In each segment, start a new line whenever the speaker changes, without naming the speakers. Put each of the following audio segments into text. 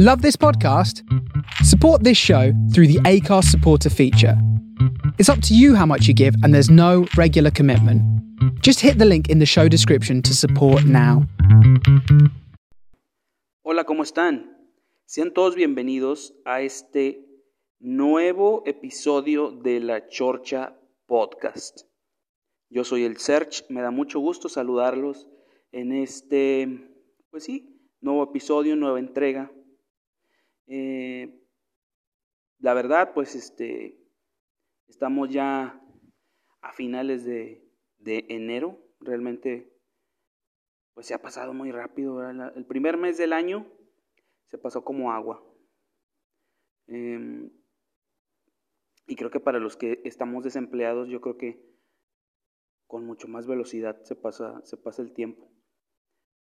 Love this podcast? Support this show through the ACARS supporter feature. It's up to you how much you give, and there's no regular commitment. Just hit the link in the show description to support now.
Hola, ¿cómo están? Sean todos bienvenidos a este nuevo episodio de La Chorcha Podcast. Yo soy el Search, me da mucho gusto saludarlos en este, pues sí, nuevo episodio, nueva entrega. Eh, la verdad, pues este, estamos ya a finales de, enero, realmente, pues se ha pasado muy rápido. El primer mes del año se pasó como agua. Em, y creo que para los que estamos desempleados, yo creo que con mucho más velocidad se pasa, se pasa el tiempo.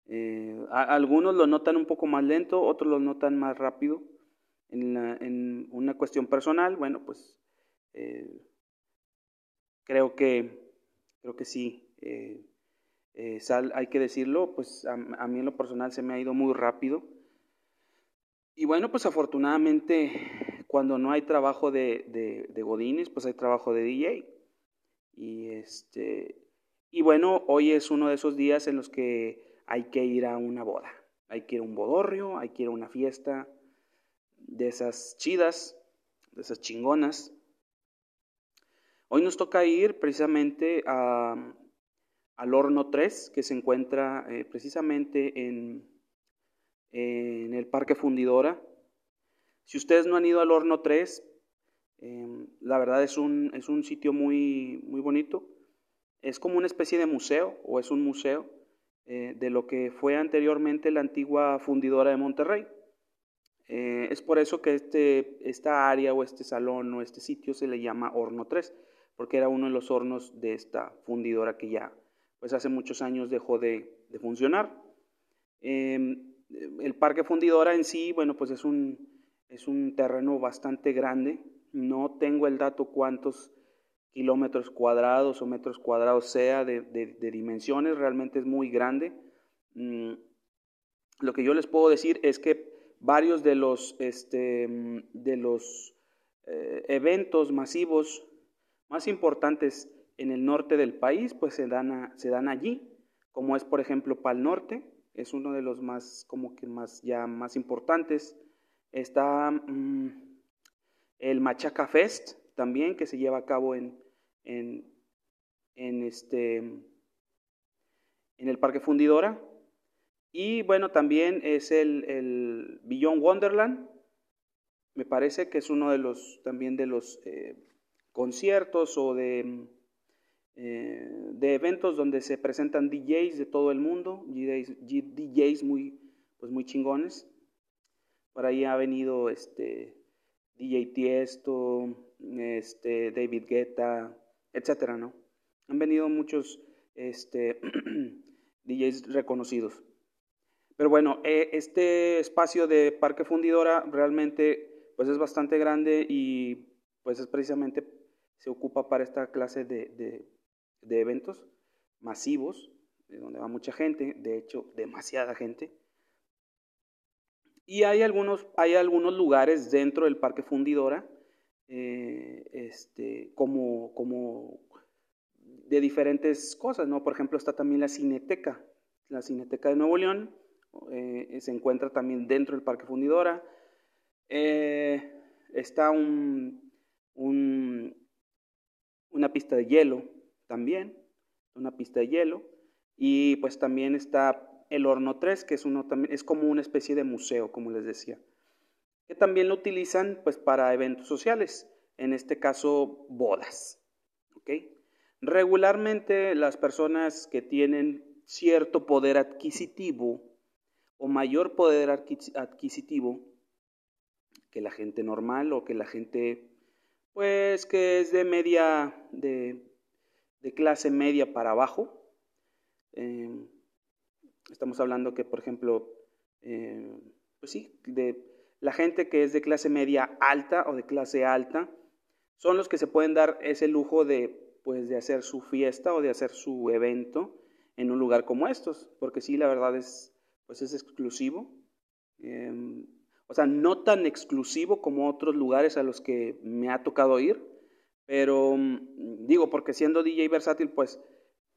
Eh, algunos lo notan un poco más lento, otros lo notan más rápido. En, una cuestión personal, bueno, pues eh, creo que creo que sí. Eh, hay que decirlo, pues a, mí en lo personal se me ha ido muy rápido. Y bueno, pues afortunadamente cuando no hay trabajo de, de, de Godines, pues hay trabajo de DJ. Y este y bueno, hoy es uno de esos días en los que hay que ir a una boda. Hay que ir a un bodorrio, hay que ir a una fiesta de esas chidas, de esas chingonas. Hoy nos toca ir precisamente a, al horno 3, que se encuentra eh, precisamente en, en, el Parque Fundidora. Si ustedes no han ido al horno 3, em, la verdad es un, es un sitio muy, muy bonito. Es como una especie de museo, o es un museo eh, de lo que fue anteriormente la antigua fundidora de Monterrey. Eh, es por eso que este, esta área o este salón o este sitio se le llama Horno 3, porque era uno de los hornos de esta fundidora que ya pues hace muchos años dejó de, funcionar. Em, el parque fundidora en sí, bueno, pues es un, es un terreno bastante grande. No tengo el dato cuántos kilómetros cuadrados o metros cuadrados sea de, dimensiones, realmente es muy grande. Mm, lo que yo les puedo decir es que varios de los, este, de los eh, eventos masivos más importantes en el norte del país, pues se dan, se dan allí, como es por ejemplo Pal Norte, es uno de los más, como que más, ya más importantes. Está mm, el Machaca Fest también, que se lleva a cabo en, en, este, en el Parque Fundidora. Y bueno, también es el, el Beyond Wonderland. Me parece que es uno de los también de los eh, conciertos o de, eh, de eventos donde se presentan DJs de todo el mundo, DJs, muy, pues muy chingones. Por ahí ha venido este DJ Tiesto, este, David Guetta, etcétera, ¿no? Han venido muchos este, DJs reconocidos. Pero bueno, eh, este espacio de Parque Fundidora realmente pues es bastante grande y pues es precisamente se ocupa para esta clase de, de eventos masivos, de donde va mucha gente, de hecho demasiada gente. Y hay algunos, hay algunos lugares dentro del Parque Fundidora eh, este, como, como de diferentes cosas, ¿no? Por ejemplo, está también la Cineteca, la Cineteca de Nuevo León, eh, se encuentra también dentro del Parque Fundidora. Eh, está un, un, una pista de hielo también, una pista de hielo. Y pues también está el Horno 3, que es, uno, es como una especie de museo, como les decía que también lo utilizan pues para eventos sociales, en este caso bodas. Regularmente las personas que tienen cierto poder adquisitivo o mayor poder adquisitivo que la gente normal o que la gente pues que es de media de, clase media para abajo. Em, estamos hablando que por ejemplo eh, pues sí de la gente que es de clase media alta o de clase alta son los que se pueden dar ese lujo de, pues, de hacer su fiesta o de hacer su evento en un lugar como estos, porque sí, la verdad es, pues es exclusivo. Em, O sea, no tan exclusivo como otros lugares a los que me ha tocado ir, pero mm, digo, porque siendo DJ versátil, pues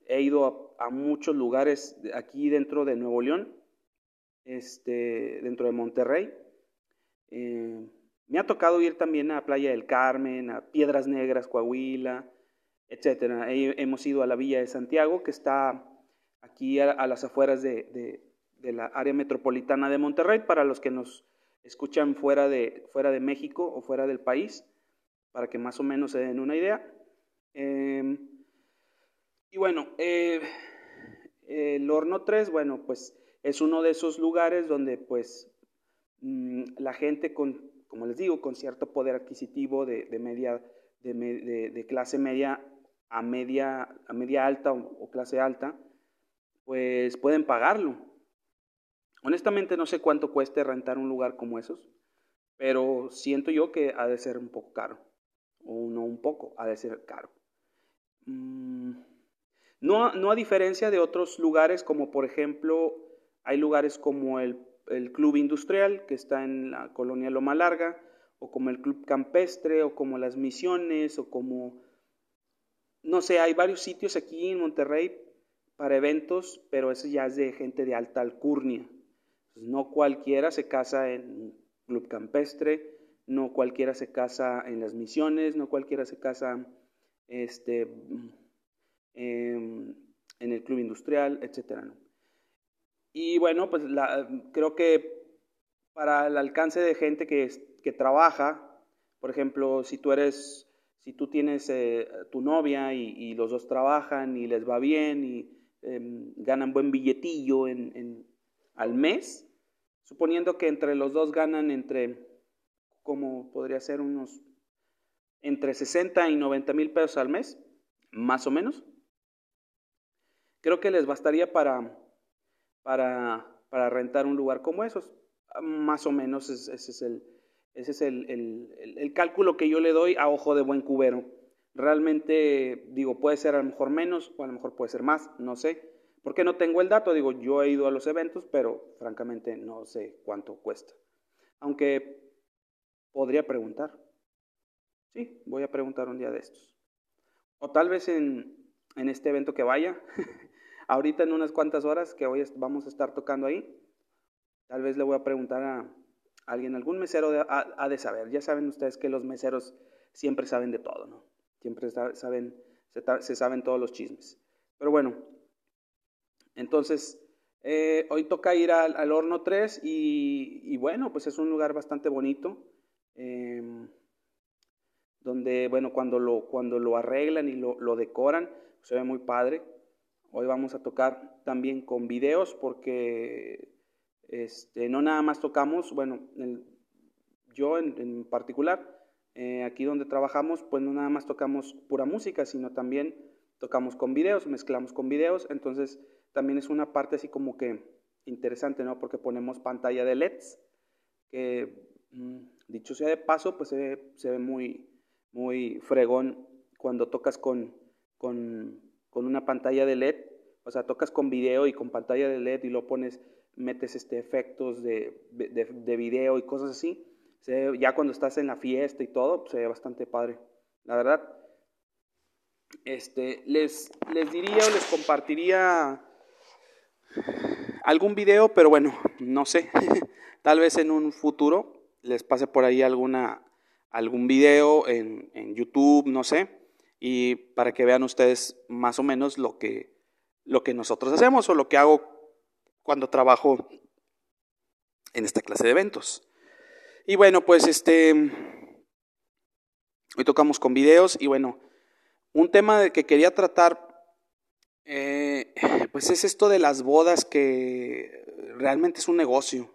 he ido a, muchos lugares aquí dentro de Nuevo León, este, dentro de Monterrey. Eh, me ha tocado ir también a Playa del Carmen, a Piedras Negras, Coahuila, etc. hemos ido a la Villa de Santiago, que está aquí a, las afueras de, la área metropolitana de Monterrey, para los que nos escuchan fuera de, fuera de México o fuera del país, para que más o menos se den una idea. Em, y bueno, eh, el horno 3, bueno, pues es uno de esos lugares donde pues mm, la gente con, como les digo, con cierto poder adquisitivo de, media, de, clase media a media, a media alta o, clase alta, pues pueden pagarlo. Honestamente no sé cuánto cueste rentar un lugar como esos, pero siento yo que ha de ser un poco caro, o no un poco, ha de ser caro. Mm, no, no a diferencia de otros lugares como por ejemplo hay lugares como el, Club Industrial que está en la colonia Loma Larga o como el Club Campestre o como las Misiones o como no sé, hay varios sitios aquí en Monterrey para eventos, pero eso ya es de gente de alta alcurnia. No cualquiera se casa en club campestre, no cualquiera se casa en las misiones, no cualquiera se casa este, Em, en el club industrial, etcétera. Y bueno, pues creo que para el alcance de gente que, que trabaja, por ejemplo, si tú eres, si tú tienes eh, tu novia y, los dos trabajan y les va bien y em, ganan buen billetillo en, al mes, suponiendo que entre los dos ganan entre, como podría ser unos, entre 60 y 90 mil pesos al mes, más o menos, Creo que les bastaría para, para, para rentar un lugar como esos. Más o menos ese es, el, ese es el, el, el, cálculo que yo le doy a ojo de buen cubero. Realmente, digo, puede ser a lo mejor menos o a lo mejor puede ser más, no sé. Porque no tengo el dato, digo, yo he ido a los eventos, pero francamente no sé cuánto cuesta. Aunque podría preguntar. Sí, voy a preguntar un día de estos. O tal vez en, en este evento que vaya, Ahorita en unas cuantas horas que hoy vamos a estar tocando ahí, tal vez le voy a preguntar a alguien, algún mesero ha, de saber. Ya saben ustedes que los meseros siempre saben de todo, ¿no? Siempre saben, se, saben todos los chismes. Pero bueno, entonces eh, hoy toca ir al, horno 3 y, bueno, pues es un lugar bastante bonito. Em, donde, bueno, cuando lo, cuando lo arreglan y lo, lo decoran, se ve muy padre. Hoy vamos a tocar también con videos porque este, no nada más tocamos, bueno, yo en, particular, eh, aquí donde trabajamos, pues no nada más tocamos pura música, sino también tocamos con videos, mezclamos con videos, entonces también es una parte así como que interesante, ¿no? Porque ponemos pantalla de LEDs, que mm, dicho sea de paso, pues se ve, muy, muy fregón cuando tocas con, con con una pantalla de LED, o sea, tocas con video y con pantalla de LED y lo pones, metes este, efectos de, de, video y cosas así, ya cuando estás en la fiesta y todo, se ve bastante padre. La verdad, este, les, les diría o les compartiría algún video, pero bueno, no sé, tal vez en un futuro les pase por ahí alguna, algún video en, en YouTube, no sé y para que vean ustedes más o menos lo que, lo que nosotros hacemos o lo que hago cuando trabajo en esta clase de eventos. Y bueno, pues este, hoy tocamos con videos y bueno, un tema que quería tratar, eh, pues es esto de las bodas que realmente es un negocio.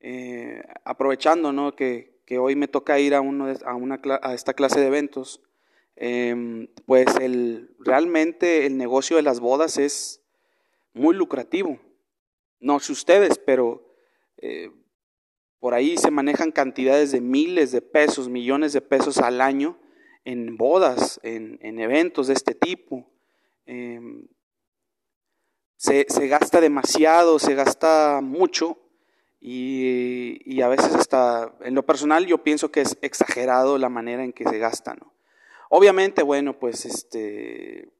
Eh, aprovechando ¿no? que, que, hoy me toca ir a, uno a, una, a esta clase de eventos, Em, pues el, realmente el negocio de las bodas es muy lucrativo. No sé ustedes, pero eh, por ahí se manejan cantidades de miles de pesos, millones de pesos al año en bodas, en, eventos de este tipo. Em, se, se, gasta demasiado, se gasta mucho Y, a veces hasta, en lo personal, yo pienso que es exagerado la manera en que se gasta. Obviamente, bueno, pues este,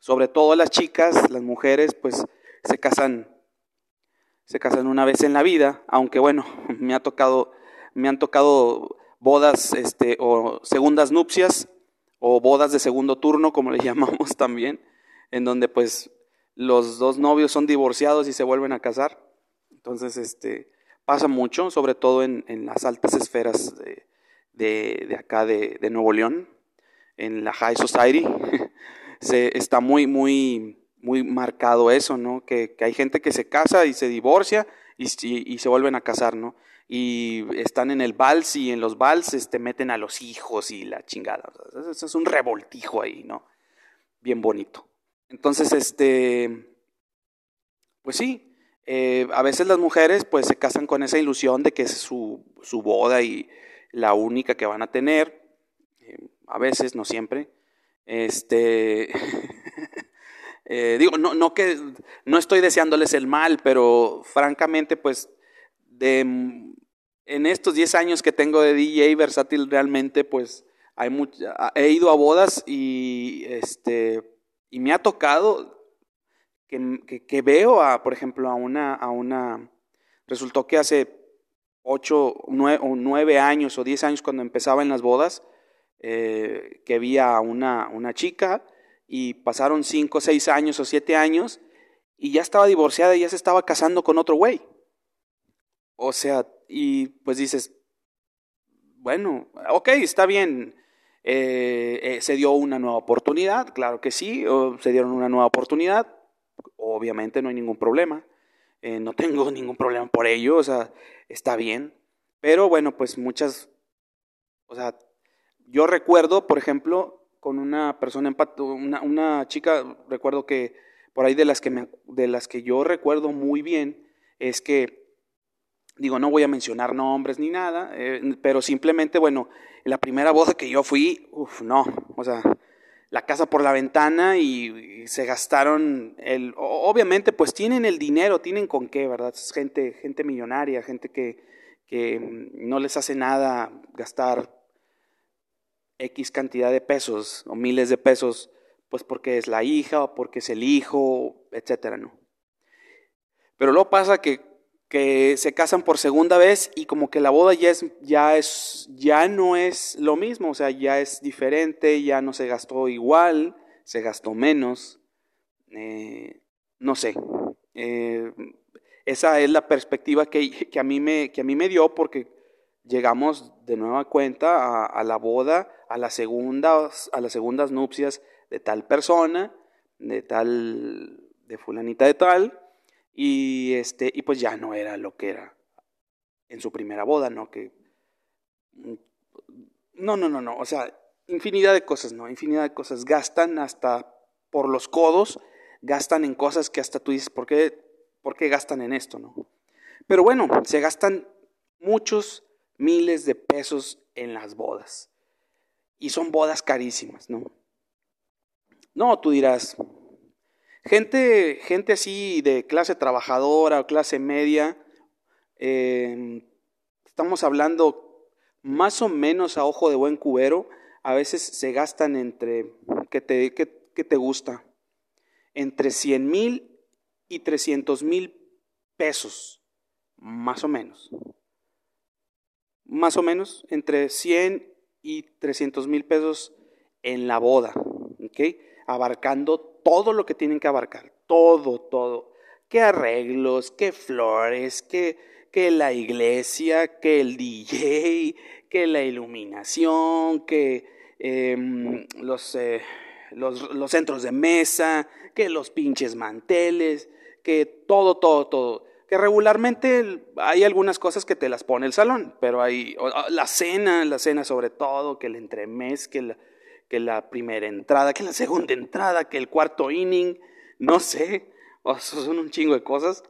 sobre todo las chicas, las mujeres, pues se casan, se casan una vez en la vida, aunque bueno, me ha tocado, me han tocado bodas, este, o segundas nupcias, o bodas de segundo turno, como le llamamos también, en donde pues los dos novios son divorciados y se vuelven a casar. Entonces, este, pasa mucho, sobre todo en, las altas esferas de, acá de, Nuevo León, en la High Society. se, está muy, muy, muy marcado eso, ¿no? Que, hay gente que se casa y se divorcia y, y, se vuelven a casar, ¿no? Y están en el vals y en los vals este, meten a los hijos y la chingada. Eso es un revoltijo ahí, ¿no? Bien bonito. Entonces, este, pues sí, eh, a veces las mujeres pues se casan con esa ilusión de que es su, su boda y la única que van a tener, eh, a veces, no siempre. Este, eh, digo, no, no que, no estoy deseándoles el mal, pero francamente pues de, en estos 10 años que tengo de DJ versátil realmente pues hay he ido a bodas y, este, y me ha tocado que, veo, a, por ejemplo, a una, a una, resultó que hace ocho, nueve, o nueve años o diez años cuando empezaba en las bodas, eh, que vi a una, una chica y pasaron cinco, seis años o siete años y ya estaba divorciada y ya se estaba casando con otro güey. O sea, y pues dices, bueno, ok, está bien, eh, eh, se dio una nueva oportunidad, claro que sí, se dieron una nueva oportunidad, obviamente no hay ningún problema. Eh, no tengo ningún problema por ello, o sea, está bien. Pero bueno, pues muchas, o sea, yo recuerdo, por ejemplo, con una persona, una, una chica, recuerdo que por ahí de las que, me, de las que yo recuerdo muy bien, es que, digo, no voy a mencionar nombres ni nada, eh, pero simplemente, bueno, la primera boda que yo fui, uff, no, o sea, la casa por la ventana y, se gastaron el obviamente pues tienen el dinero, tienen con qué, ¿verdad? Es gente gente millonaria, gente que, que no les hace nada gastar X cantidad de pesos o miles de pesos pues porque es la hija o porque es el hijo, etcétera, ¿no? Pero luego pasa que que se casan por segunda vez y como que la boda ya es, ya es, ya no es lo mismo, o sea, ya es diferente, ya no se gastó igual, se gastó menos, eh, no sé. Eh, esa es la perspectiva que, a mí me, que a mí me dio porque llegamos de nueva cuenta a, a la boda, a las, segundas, a las segundas nupcias de tal persona, de tal, de fulanita de tal, y, este, y pues ya no era lo que era en su primera boda, ¿no? Que, mm, no, no, no, no, o sea, infinidad de cosas, ¿no? Infinidad de cosas. Gastan hasta por los codos, gastan en cosas que hasta tú dices, ¿por qué, por qué gastan en esto, no? Pero bueno, se gastan muchos miles de pesos en las bodas. Y son bodas carísimas, ¿no? No, tú dirás, Gente, gente así de clase trabajadora o clase media, em, estamos hablando más o menos a ojo de buen cubero, a veces se gastan entre, ¿qué te, te gusta? Entre 100 mil y 300 mil pesos, más o menos. Más o menos, entre 100 y 300 mil pesos en la boda, ¿ok? Abarcando todo lo que tienen que abarcar, todo, todo. ¿Qué arreglos, qué flores, qué, la iglesia, que el DJ, que la iluminación, que em, los, eh, los, los centros de mesa, que los pinches manteles, que todo, todo, todo que regularmente hay algunas cosas que te las pone el salón, pero hay la cena, la cena sobre todo, que el entremés, que la, que la primera entrada, que la segunda entrada, que el cuarto inning, no sé, o son un chingo de cosas,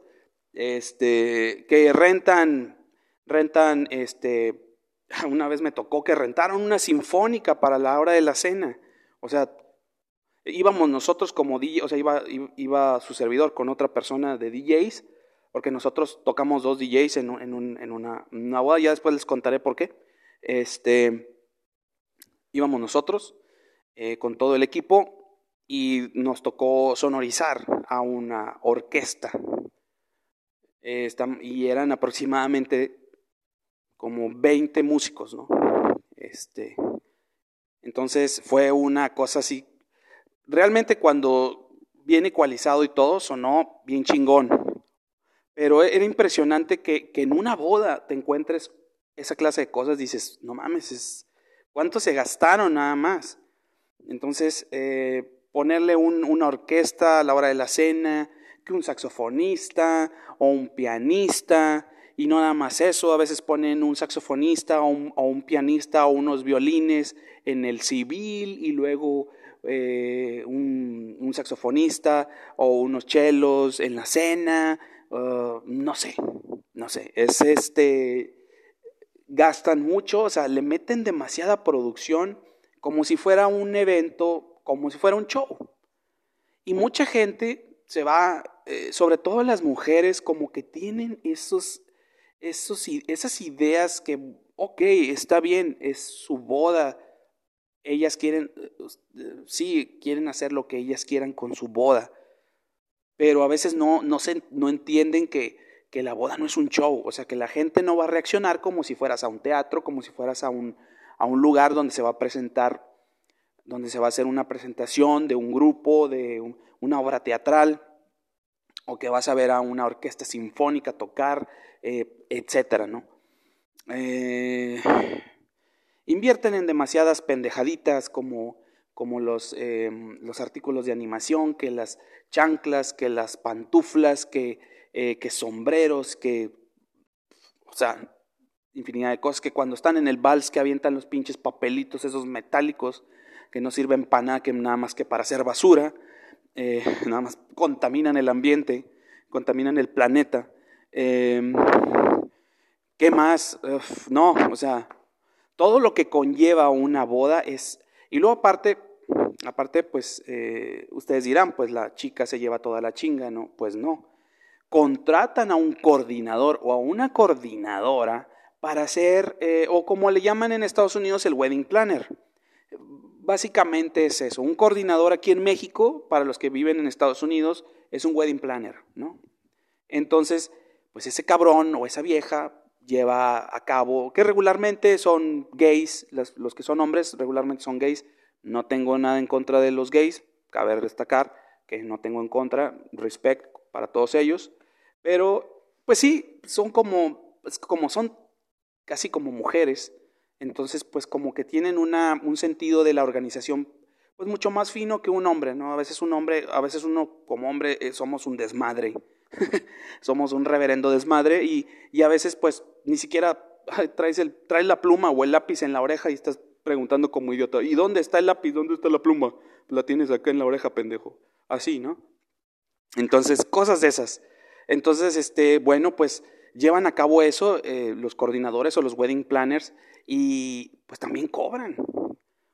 este, que rentan, rentan, este, una vez me tocó que rentaron una sinfónica para la hora de la cena, o sea, íbamos nosotros como DJ, o sea, iba, su servidor con otra persona de DJs, porque nosotros tocamos dos DJs en, una, una, boda, ya después les contaré por qué. Este, íbamos nosotros eh, con todo el equipo y nos tocó sonorizar a una orquesta. y eran aproximadamente como 20 músicos, ¿no? Este, entonces fue una cosa así. Realmente cuando viene ecualizado y todo, sonó bien chingón. Pero era impresionante que, en una boda te encuentres esa clase de cosas. Dices, no mames, es, ¿cuánto se gastaron nada más? Entonces, eh, ponerle una orquesta a la hora de la cena, que un saxofonista o un pianista, y no nada más eso, a veces ponen un saxofonista o un, pianista o unos violines en el civil y luego eh, un, saxofonista o unos chelos en la cena, uh, no sé, no sé, es este, gastan mucho, o sea, le meten demasiada producción como si fuera un evento, como si fuera un show. Y mucha gente se va, eh, sobre todo las mujeres, como que tienen esos esas ideas que, ok, está bien, es su boda, ellas quieren, sí, quieren hacer lo que ellas quieran con su boda, pero a veces no, no, se, no entienden que, que la boda no es un show, o sea, que la gente no va a reaccionar como si fueras a un teatro, como si fueras a un, a un lugar donde se va a presentar, donde se va a hacer una presentación de un grupo, de una obra teatral, o que vas a ver a una orquesta sinfónica tocar, eh, etcétera, ¿no? Eh, invierten en demasiadas pendejaditas como, como los, em, los, artículos de animación, que las chanclas, que las pantuflas, que, eh, que sombreros, que, o sea, infinidad de cosas, que cuando están en el vals que avientan los pinches papelitos, esos metálicos, que no sirven para nada, que nada más que para hacer basura, nada más contaminan el ambiente, contaminan el planeta. Em, ¿Qué más? no, o sea, todo lo que conlleva una boda es... Y luego aparte, aparte, pues eh, ustedes dirán, pues la chica se lleva toda la chinga, ¿no? Pues no. Contratan a un coordinador o a una coordinadora para hacer, eh, o como le llaman en Estados Unidos, el wedding planner. Básicamente es eso. Un coordinador aquí en México, para los que viven en Estados Unidos, es un wedding planner, ¿no? Entonces, pues ese cabrón o esa vieja lleva a cabo, que regularmente son gays, los, que son hombres regularmente son gays, no tengo nada en contra de los gays, cabe destacar que no tengo en contra, respect para todos ellos, pero pues sí, son como, como son casi como mujeres, entonces pues como que tienen una, un sentido de la organización pues mucho más fino que un hombre, ¿no? A veces un hombre, a veces uno como hombre eh, somos un desmadre, Somos un reverendo desmadre y, y, a veces pues ni siquiera traes, el, traes la pluma o el lápiz en la oreja y estás preguntando como idiota, ¿y dónde está el lápiz? ¿Dónde está la pluma? La tienes acá en la oreja, pendejo. Así, ¿no? Entonces, cosas de esas. Entonces, este, bueno, pues llevan a cabo eso eh, los coordinadores o los wedding planners y pues también cobran.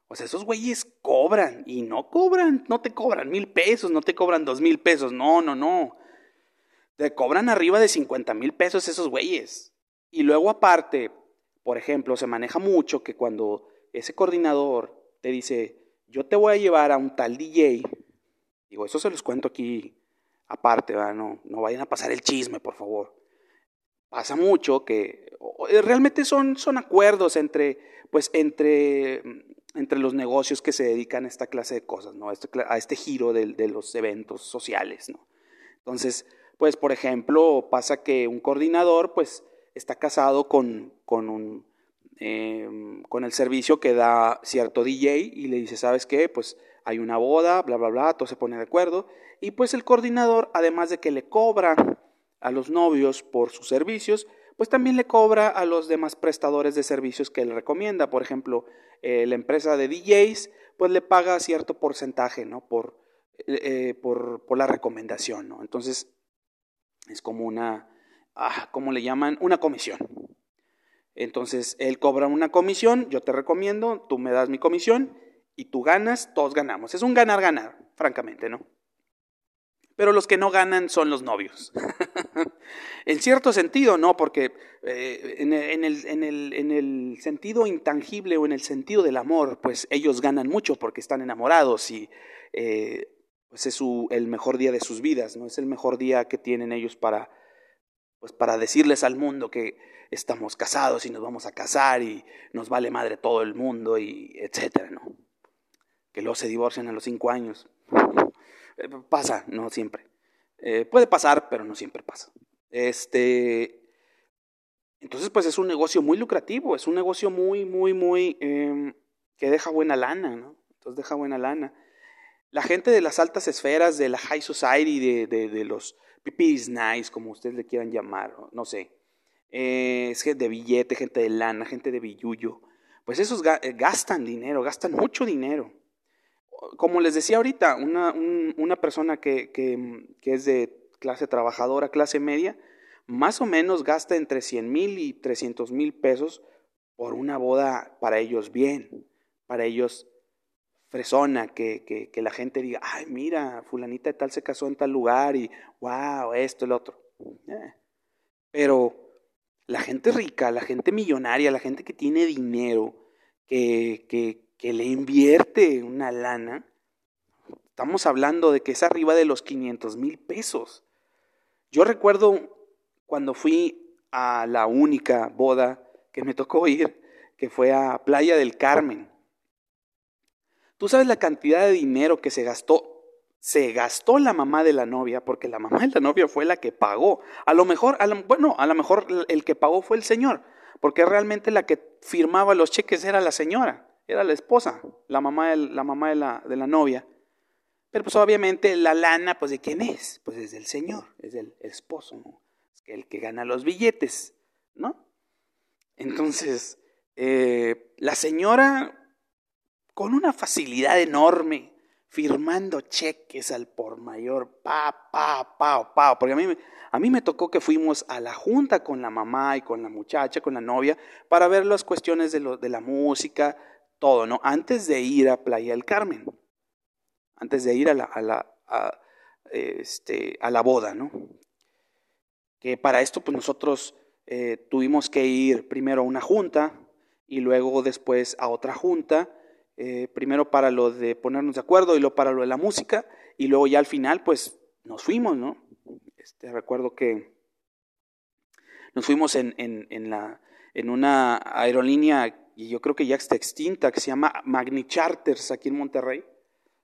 O sea, esos güeyes cobran y no cobran, no te cobran mil pesos, no te cobran dos mil pesos, no, no, no. Te cobran arriba de 50 mil pesos esos güeyes. Y luego aparte, por ejemplo, se maneja mucho que cuando ese coordinador te dice, yo te voy a llevar a un tal DJ, digo, eso se los cuento aquí aparte, No, no vayan a pasar el chisme, por favor. Pasa mucho que realmente son, son acuerdos entre, pues, entre, entre los negocios que se dedican a esta clase de cosas, ¿no? a, este, este giro de, de los eventos sociales. ¿no? Entonces, pues por ejemplo, pasa que un coordinador pues está casado con, con, un, em, con el servicio que da cierto DJ y le dice, ¿sabes qué? Pues hay una boda, bla, bla, bla, todo se pone de acuerdo. Y pues el coordinador, además de que le cobra a los novios por sus servicios, pues también le cobra a los demás prestadores de servicios que él recomienda. Por ejemplo, eh, la empresa de DJs, pues le paga cierto porcentaje, ¿no? Por, eh, eh, por, por la recomendación, ¿no? Entonces, es como una, ah, ¿cómo le llaman? Una comisión. Entonces, él cobra una comisión, yo te recomiendo, tú me das mi comisión y tú ganas, todos ganamos. Es un ganar-ganar, francamente, ¿no? Pero los que no ganan son los novios. en cierto sentido, no, porque eh, en, el, en, el, en, el, sentido intangible o en el sentido del amor, pues ellos ganan mucho porque están enamorados y eh, pues es el mejor día de sus vidas, ¿no? Es el mejor día que tienen ellos para, pues para decirles al mundo que estamos casados y nos vamos a casar y nos vale madre todo el mundo y etcétera, ¿no? Que luego se divorcian a los cinco años. Eh, pasa, no siempre. Eh, puede pasar, pero no siempre pasa. Este, entonces, pues es un negocio muy lucrativo, es un negocio muy, muy, muy, em, que deja buena lana, ¿no? Entonces deja buena lana. La gente de las altas esferas, de la high society, de, de, los pipis nice, como ustedes le quieran llamar, no sé. Eh, es gente de billete, gente de lana, gente de billuyo. Pues esos gastan dinero, gastan mucho dinero como les decía ahorita, una, una persona que, que, es de clase trabajadora, clase media, más o menos gasta entre 100 mil y 300 mil pesos por una boda para ellos bien, para ellos fresona, que, que, la gente diga, ay, mira, fulanita de tal se casó en tal lugar y, wow, esto, el otro. Eh. Pero la gente rica, la gente millonaria, la gente que tiene dinero, que, que, que le invierte una lana, estamos hablando de que es arriba de los 500 mil pesos. Yo recuerdo cuando fui a la única boda que me tocó ir, que fue a Playa del Carmen. Tú sabes la cantidad de dinero que se gastó. Se gastó la mamá de la novia, porque la mamá de la novia fue la que pagó. A lo mejor, bueno, a lo mejor el que pagó fue el señor, porque realmente la que firmaba los cheques era la señora era la esposa, la mamá, de, la, mamá de, la, de la novia. Pero pues obviamente la lana, pues de quién es? Pues es del Señor, es del esposo, ¿no? Es el que gana los billetes, ¿no? Entonces, eh, la señora, con una facilidad enorme, firmando cheques al por mayor, pa, pa, pa, pa, porque a mí, a mí me tocó que fuimos a la junta con la mamá y con la muchacha, con la novia, para ver las cuestiones de, lo, de la música, todo, ¿no? Antes de ir a Playa del Carmen, antes de ir a la, a la, este, a la boda, ¿no? Que para esto, pues nosotros eh, tuvimos que ir primero a una junta y luego después a otra junta, eh, primero para lo de ponernos de acuerdo y luego para lo de la música, y luego ya al final, pues nos fuimos, ¿no? Este, recuerdo que nos fuimos en, en, en, la, en una aerolínea y yo creo que ya está extinta, que se llama Magni Charters aquí en Monterrey.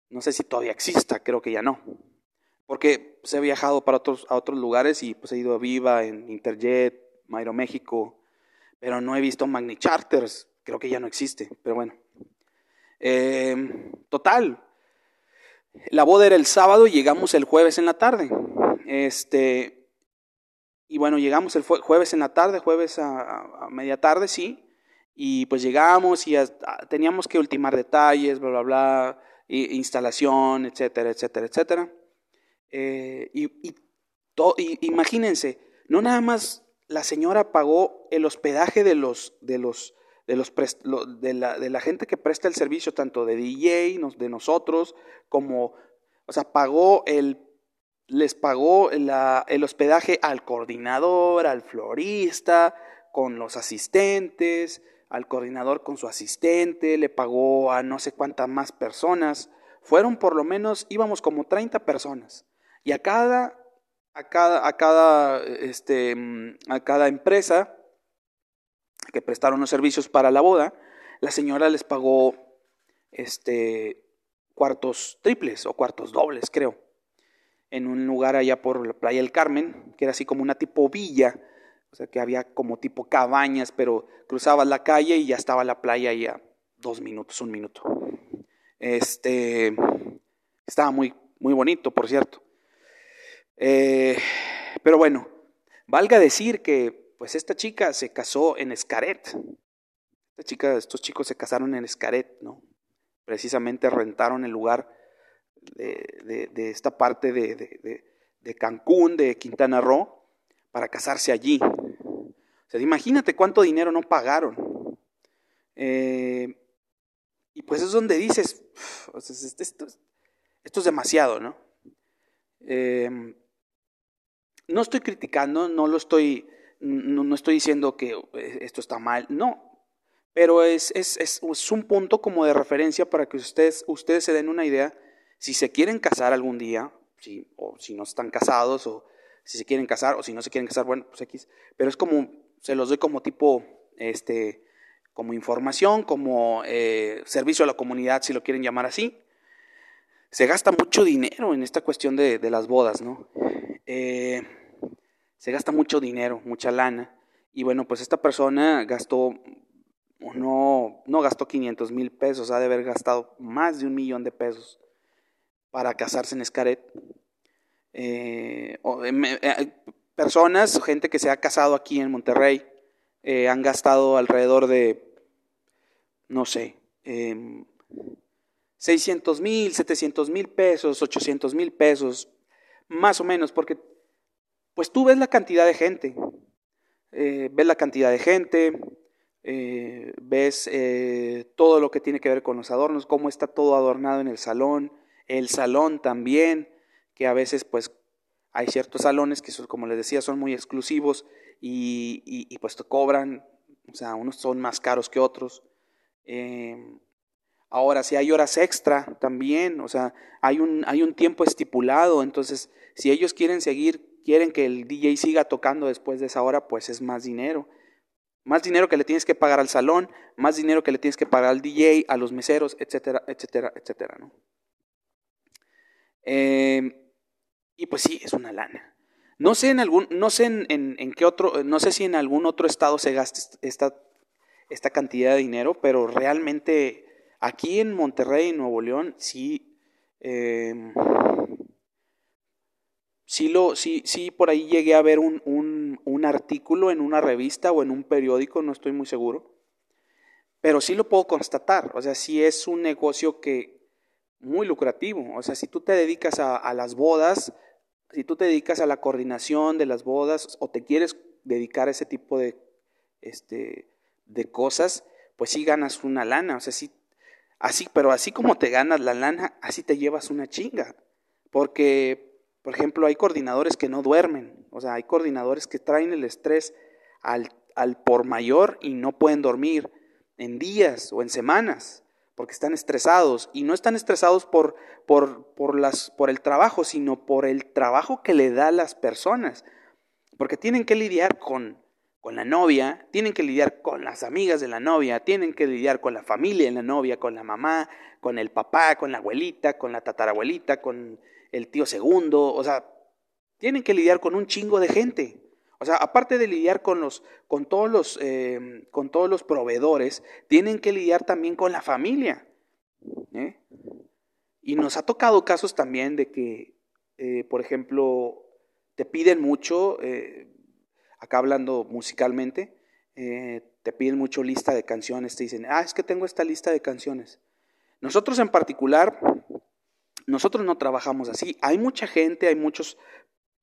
No sé si todavía exista, creo que ya no. Porque se ha viajado para otros, a otros lugares y pues he ido a Viva, en Interjet, México, pero no he visto Magni Charters, creo que ya no existe, pero bueno. Eh, total, la boda era el sábado y llegamos el jueves en la tarde. Este, y bueno, llegamos el jueves en la tarde, jueves a media tarde, sí. Y pues llegamos y teníamos que ultimar detalles, bla, bla, bla, instalación, etcétera, etcétera, etcétera. Eh, y, imagínense, no nada más la señora pagó el hospedaje de los, de los, de los de, la, de la gente que presta el servicio, tanto de DJ, de nosotros, como, o sea, pagó el, les pagó el hospedaje al coordinador, al florista, con los asistentes, al coordinador con su asistente, le pagó a no sé cuántas más personas. Fueron por lo menos, íbamos como 30 personas. Y a cada, a cada, a cada, este, a cada empresa que prestaron los servicios para la boda, la señora les pagó este, cuartos triples o cuartos dobles, creo, en un lugar allá por la playa del Carmen, que era así como una tipo villa, o sea que había como tipo cabañas, pero cruzabas la calle y ya estaba la playa ahí a dos minutos, un minuto. Este, estaba muy, muy bonito, por cierto. Eh, pero bueno, valga decir que pues esta chica se casó en Escaret. Esta chica, estos chicos se casaron en Escaret, ¿no? Precisamente rentaron el lugar de, esta parte de Cancún, de Quintana Roo, para casarse allí. O sea, imagínate cuánto dinero no pagaron. Eh, y pues es donde dices, esto, es demasiado, ¿no? Em, no estoy criticando, no lo estoy, no, estoy diciendo que eh, esto está mal, no. Pero es, es, es, es, un punto como de referencia para que ustedes, ustedes se den una idea si se quieren casar algún día, si, o si no están casados, o si se quieren casar, o si no se quieren casar, bueno, pues X. Pero es como, se los doy como tipo, este, como información, como eh, servicio a la comunidad, si lo quieren llamar así. Se gasta mucho dinero en esta cuestión de, de las bodas, ¿no? Eh, se gasta mucho dinero, mucha lana. Y bueno, pues esta persona gastó, no, no gastó 500 mil pesos, ha de haber gastado más de un millón de pesos para casarse en Escaret. Eh, personas, gente que se ha casado aquí en Monterrey, han gastado alrededor de no sé, 600 em, mil, 700 mil pesos, 800 mil pesos, más o menos, porque pues tú ves la cantidad de gente, eh, ves la cantidad de gente, eh, ves eh, todo lo que tiene que ver con los adornos, cómo está todo adornado en el salón, el salón también, que a veces pues hay ciertos salones que como les decía son muy exclusivos y, y pues te cobran, o sea, unos son más caros que otros. Em, ahora, si hay horas extra también, o sea, hay un, hay un tiempo estipulado, entonces si ellos quieren seguir, quieren que el DJ siga tocando después de esa hora, pues es más dinero. Más dinero que le tienes que pagar al salón, más dinero que le tienes que pagar al DJ, a los meseros, etcétera, etcétera, etcétera. ¿no? Em, y pues sí, es una lana. No sé en algún, no sé en, en, qué otro, no sé si en algún otro estado se gasta esta esta cantidad de dinero, pero realmente aquí en Monterrey, Nuevo León, sí, em, sí, lo, sí, sí, por ahí llegué a ver un, un, artículo en una revista o en un periódico, no estoy muy seguro, pero sí lo puedo constatar, o sea, sí es un negocio que muy lucrativo, o sea, si tú te dedicas a, las bodas, si tú te dedicas a la coordinación de las bodas o te quieres dedicar a ese tipo de, este, de cosas, pues sí ganas una lana, o sea, sí, así, pero así como te ganas la lana, así te llevas una chinga, porque, por ejemplo, hay coordinadores que no duermen, o sea, hay coordinadores que traen el estrés al, al por mayor y no pueden dormir en días o en semanas, porque están estresados, y no están estresados por, por, por, las, por el trabajo, sino por el trabajo que le da a las personas, porque tienen que lidiar con con la novia, tienen que lidiar con las amigas de la novia, tienen que lidiar con la familia de la novia, con la mamá, con el papá, con la abuelita, con la tatarabuelita, con el tío segundo, o sea, tienen que lidiar con un chingo de gente. O sea, aparte de lidiar con los, con todos los, em, con todos los proveedores, tienen que lidiar también con la familia. ¿eh? Y nos ha tocado casos también de que, eh, por ejemplo, te piden mucho, eh, acá hablando musicalmente, eh, te piden mucho lista de canciones, te dicen, ah, es que tengo esta lista de canciones. Nosotros en particular, nosotros no trabajamos así. Hay mucha gente, hay muchos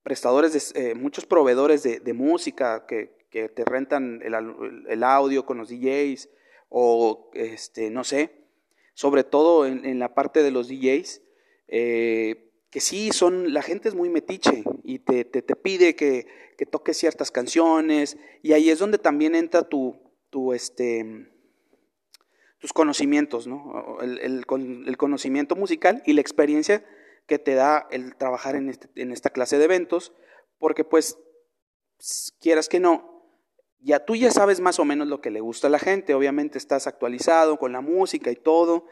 prestadores, eh, muchos proveedores de, música que, te rentan el, audio con los DJs o, este, no sé, sobre todo en, la parte de los DJs. Eh, que sí son, la gente es muy metiche y te, te, te pide que, que, toques ciertas canciones y ahí es donde también entra tu, tu este, tus conocimientos, ¿no? El, el, el, conocimiento musical y la experiencia que te da el trabajar en, este, en esta clase de eventos, porque pues quieras que no, ya tú ya sabes más o menos lo que le gusta a la gente, obviamente estás actualizado con la música y todo,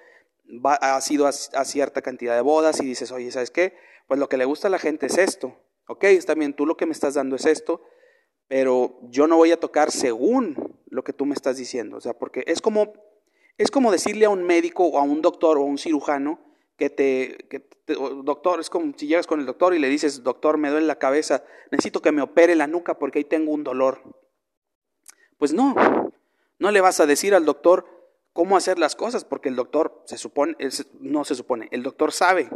ha sido a, cierta cantidad de bodas y dices, oye, ¿sabes qué? Pues lo que le gusta a la gente es esto. Ok, está bien, tú lo que me estás dando es esto, pero yo no voy a tocar según lo que tú me estás diciendo. O sea, porque es como, es como decirle a un médico o a un doctor o a un cirujano que te, que doctor, es como si llegas con el doctor y le dices, doctor, me duele la cabeza, necesito que me opere la nuca porque ahí tengo un dolor. Pues no, no le vas a decir al doctor, cómo hacer las cosas, porque el doctor se supone, no se supone, el doctor sabe.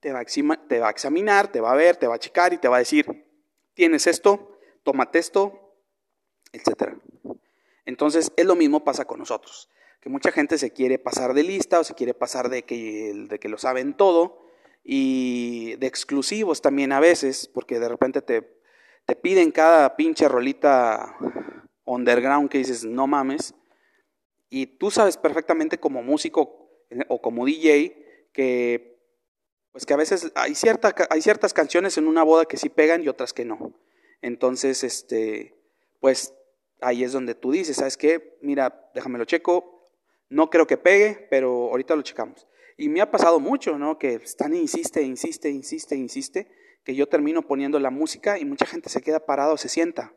Te va, a te va a examinar, te va a ver, te va a checar y te va a decir, tienes esto, tómate esto, etc. Entonces, es lo mismo pasa con nosotros, que mucha gente se quiere pasar de lista o se quiere pasar de que, de que lo saben todo y de exclusivos también a veces, porque de repente te, te piden cada pinche rolita underground que dices, no mames, y tú sabes perfectamente como músico eh, o como DJ que pues que a veces hay, cierta, hay ciertas canciones en una boda que sí pegan y otras que no. Entonces, este, pues ahí es donde tú dices, ¿sabes qué? Mira, déjame lo checo, no creo que pegue, pero ahorita lo checamos. Y me ha pasado mucho, ¿no? Que están insiste, insiste, insiste, insiste, que yo termino poniendo la música y mucha gente se queda parado, o se sienta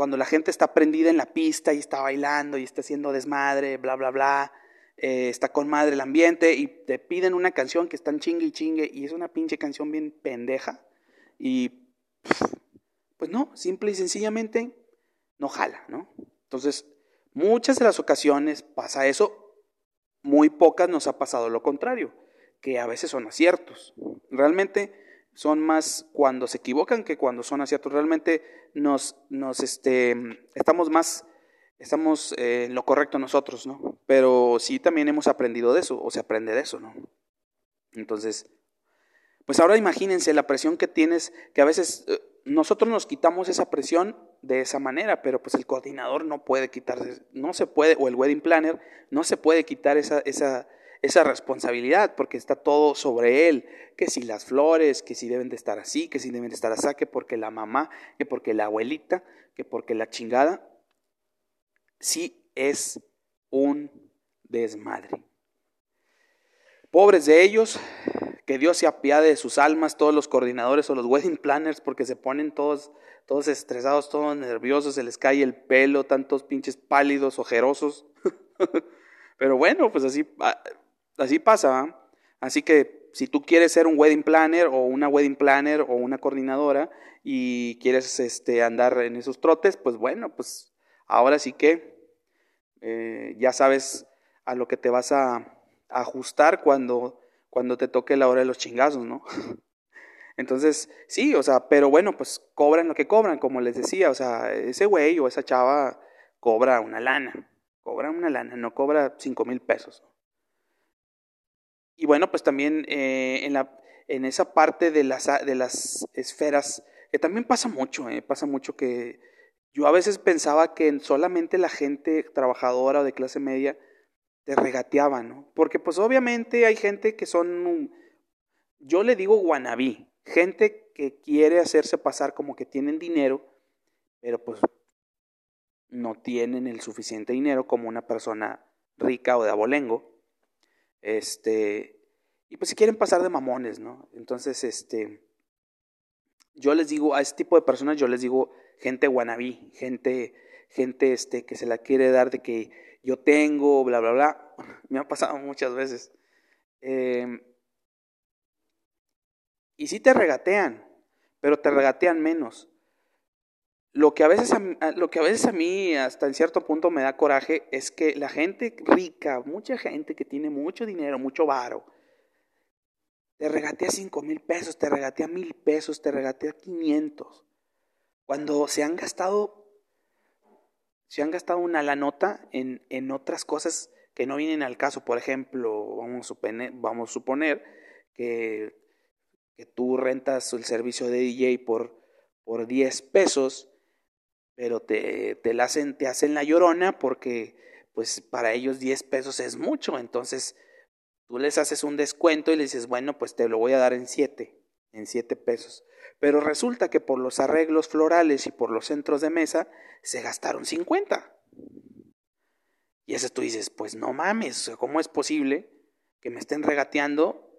cuando la gente está prendida en la pista y está bailando y está haciendo desmadre, bla, bla, bla, eh, está con madre el ambiente y te piden una canción que están chingue y chingue y es una pinche canción bien pendeja y pues no, simple y sencillamente no jala, ¿no? Entonces, muchas de las ocasiones pasa eso, muy pocas nos ha pasado lo contrario, que a veces son aciertos. Realmente son más cuando se equivocan que cuando son aciertos. Realmente nos, nos este, estamos más, estamos en lo correcto nosotros, ¿no? Pero sí también hemos aprendido de eso, o se aprende de eso, ¿no? Entonces, pues ahora imagínense la presión que tienes, que a veces eh, nosotros nos quitamos esa presión de esa manera, pero pues el coordinador no puede quitarse, no se puede, o el wedding planner no se puede quitar esa, esa, esa responsabilidad, porque está todo sobre él, que si las flores, que si deben de estar así, que si deben de estar así, que porque la mamá, que porque la abuelita, que porque la chingada, sí es un desmadre. Pobres de ellos, que Dios se apiade de sus almas, todos los coordinadores o los wedding planners, porque se ponen todos, todos estresados, todos nerviosos, se les cae el pelo, tantos pinches pálidos, ojerosos. Pero bueno, pues así, ah, Así pasa. Así que si tú quieres ser un wedding planner o una wedding planner o una coordinadora y quieres este, andar en esos trotes, pues bueno, pues ahora sí que eh, ya sabes a lo que te vas a, ajustar cuando, cuando te toque la hora de los chingazos, ¿no? Entonces, sí, o sea, pero bueno, pues cobran lo que cobran, como les decía, o sea, ese güey o esa chava cobra una lana, cobra una lana, no cobra cinco mil pesos. Y bueno, pues también eh, en, la, en esa parte de las, de las esferas, que también pasa mucho, eh, pasa mucho que yo a veces pensaba que solamente la gente trabajadora o de clase media te regateaba, ¿no? Porque pues obviamente hay gente que son, yo le digo guanabí, gente que quiere hacerse pasar como que tienen dinero, pero pues no tienen el suficiente dinero como una persona rica o de abolengo. Este, y pues si quieren pasar de mamones, ¿no? Entonces, este, yo les digo, a este tipo de personas yo les digo gente guanabí, gente, gente este, que se la quiere dar de que yo tengo, bla, bla, bla. Me ha pasado muchas veces. Em, y sí te regatean, pero te regatean menos. Lo que, a veces a, lo que a veces a mí hasta en cierto punto me da coraje es que la gente rica, mucha gente que tiene mucho dinero, mucho varo, te regatea cinco mil pesos, te regatea mil pesos, te regatea 500. Cuando se han gastado, se han gastado una la nota en, en otras cosas que no vienen al caso. Por ejemplo, vamos a suponer, vamos a suponer que, que tú rentas el servicio de DJ por, por 10 pesos pero te, te, hacen, te hacen la llorona porque pues para ellos 10 pesos es mucho, entonces tú les haces un descuento y les dices, bueno, pues te lo voy a dar en 7, en 7 pesos. Pero resulta que por los arreglos florales y por los centros de mesa se gastaron 50. Y eso tú dices, pues no mames, ¿cómo es posible que me estén regateando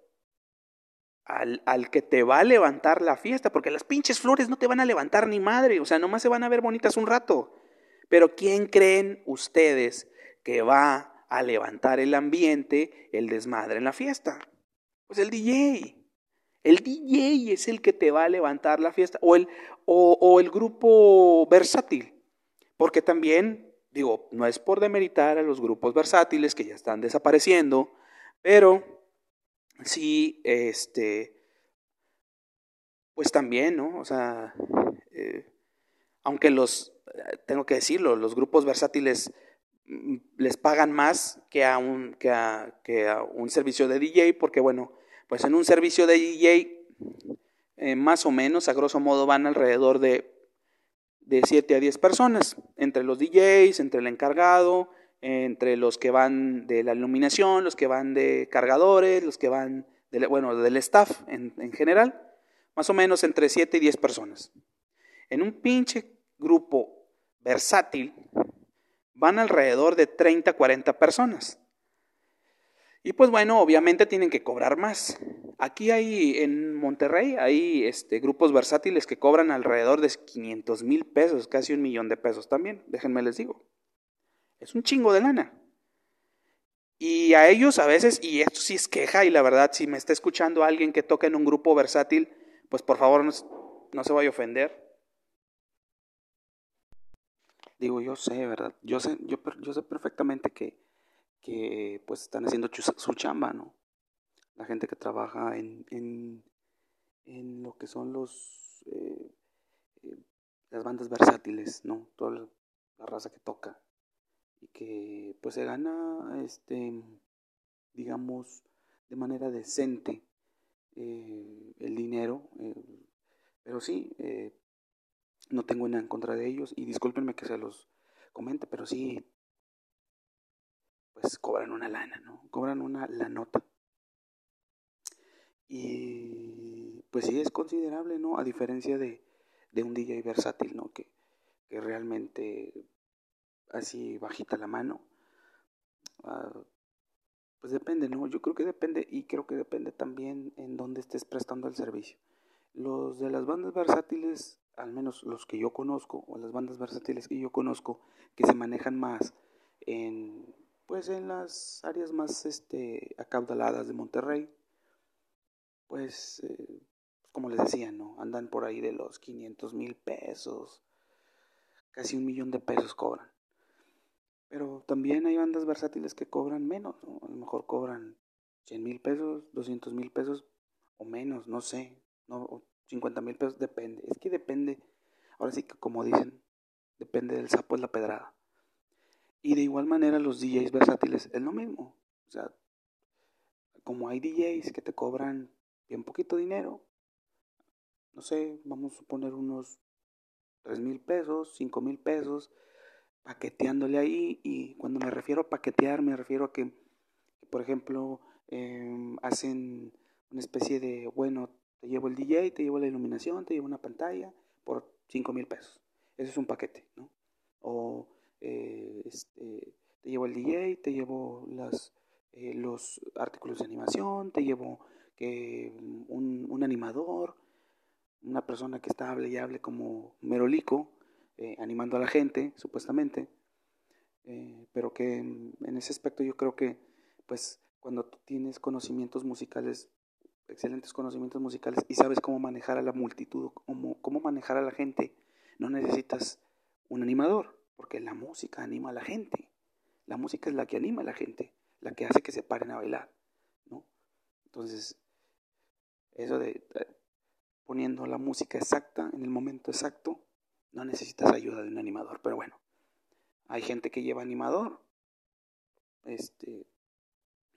al, al, que te va a levantar la fiesta, porque las pinches flores no te van a levantar ni madre, o sea, nomás se van a ver bonitas un rato. Pero ¿quién creen ustedes que va a levantar el ambiente, el desmadre en la fiesta? Pues el DJ. El DJ es el que te va a levantar la fiesta, o el, o, el grupo versátil, porque también, digo, no es por demeritar a los grupos versátiles que ya están desapareciendo, pero sí, este, pues también, ¿no? O sea, eh, aunque los, tengo que decirlo, los grupos versátiles mm, les pagan más que a un, que a, que a un servicio de DJ, porque bueno, pues en un servicio de DJ, eh, más o menos, a grosso modo, van alrededor de, de 7 a 10 personas, entre los DJs, entre el encargado, entre los que van de la iluminación, los que van de cargadores, los que van, de, bueno, del staff en, en general, más o menos entre 7 y 10 personas. En un pinche grupo versátil, van alrededor de 30, 40 personas. Y pues bueno, obviamente tienen que cobrar más. Aquí hay en Monterrey, hay este, grupos versátiles que cobran alrededor de 500 mil pesos, casi un millón de pesos también, déjenme les digo. Es un chingo de lana. Y a ellos a veces, y esto sí es queja, y la verdad, si me está escuchando alguien que toca en un grupo versátil, pues por favor no, no se vaya a ofender. Digo, yo sé, ¿verdad? Yo sé, yo, yo sé perfectamente que, que pues están haciendo su chamba, ¿no? La gente que trabaja en, en, en lo que son los eh, eh, las bandas versátiles, ¿no? Toda la raza que toca y que pues se gana, este, digamos, de manera decente eh, el dinero, pero sí, no tengo nada en contra de ellos y discúlpenme que se los comente, pero sí, pues cobran una lana, ¿no? Cobran una la nota. Y pues sí es considerable, ¿no? A diferencia de, de un DJ versátil, ¿no? Que, que realmente así bajita la mano. Ah, pues depende, ¿no? Yo creo que depende y creo que depende también en dónde estés prestando el servicio. Los de las bandas versátiles, al menos los que yo conozco, o las bandas versátiles que yo conozco, que se manejan más en, pues en las áreas más este, acaudaladas de Monterrey, pues, eh, como les decía, ¿no? Andan por ahí de los 500 mil pesos, casi un millón de pesos cobran. Pero también hay bandas versátiles que cobran menos, a lo mejor cobran 100 mil pesos, 200 mil pesos o menos, no sé, no, 50 mil pesos, depende. Es que depende, ahora sí que como dicen, depende del sapo es la pedrada. Y de igual manera los DJs versátiles es lo mismo. O sea, como hay DJs que te cobran bien poquito dinero, no sé, vamos a suponer unos 3 mil pesos, 5 mil pesos, paqueteándole ahí. Y cuando me refiero a paquetear, me refiero a que, por ejemplo, em, hacen una especie de, bueno, te llevo el DJ, te llevo la iluminación, te llevo una pantalla por 5 mil pesos. Ese es un paquete, ¿no? O eh, este, te llevo el DJ, te llevo las, eh, los artículos de animación, te llevo que un, un, animador, una persona que está hable y hable como merolico, eh, animando a la gente, supuestamente, pero que en, en ese aspecto yo creo que, pues, cuando tú tienes conocimientos musicales excelentes conocimientos musicales y sabes cómo manejar a la multitud, cómo manejar a la gente, no necesitas un animador, porque la música anima a la gente. La música es la que anima a la gente, la que hace que se paren a bailar, ¿no? Entonces, eso de eh, poniendo la música exacta en el momento exacto, no necesitas ayuda de un animador, pero bueno, hay gente que lleva animador. Este,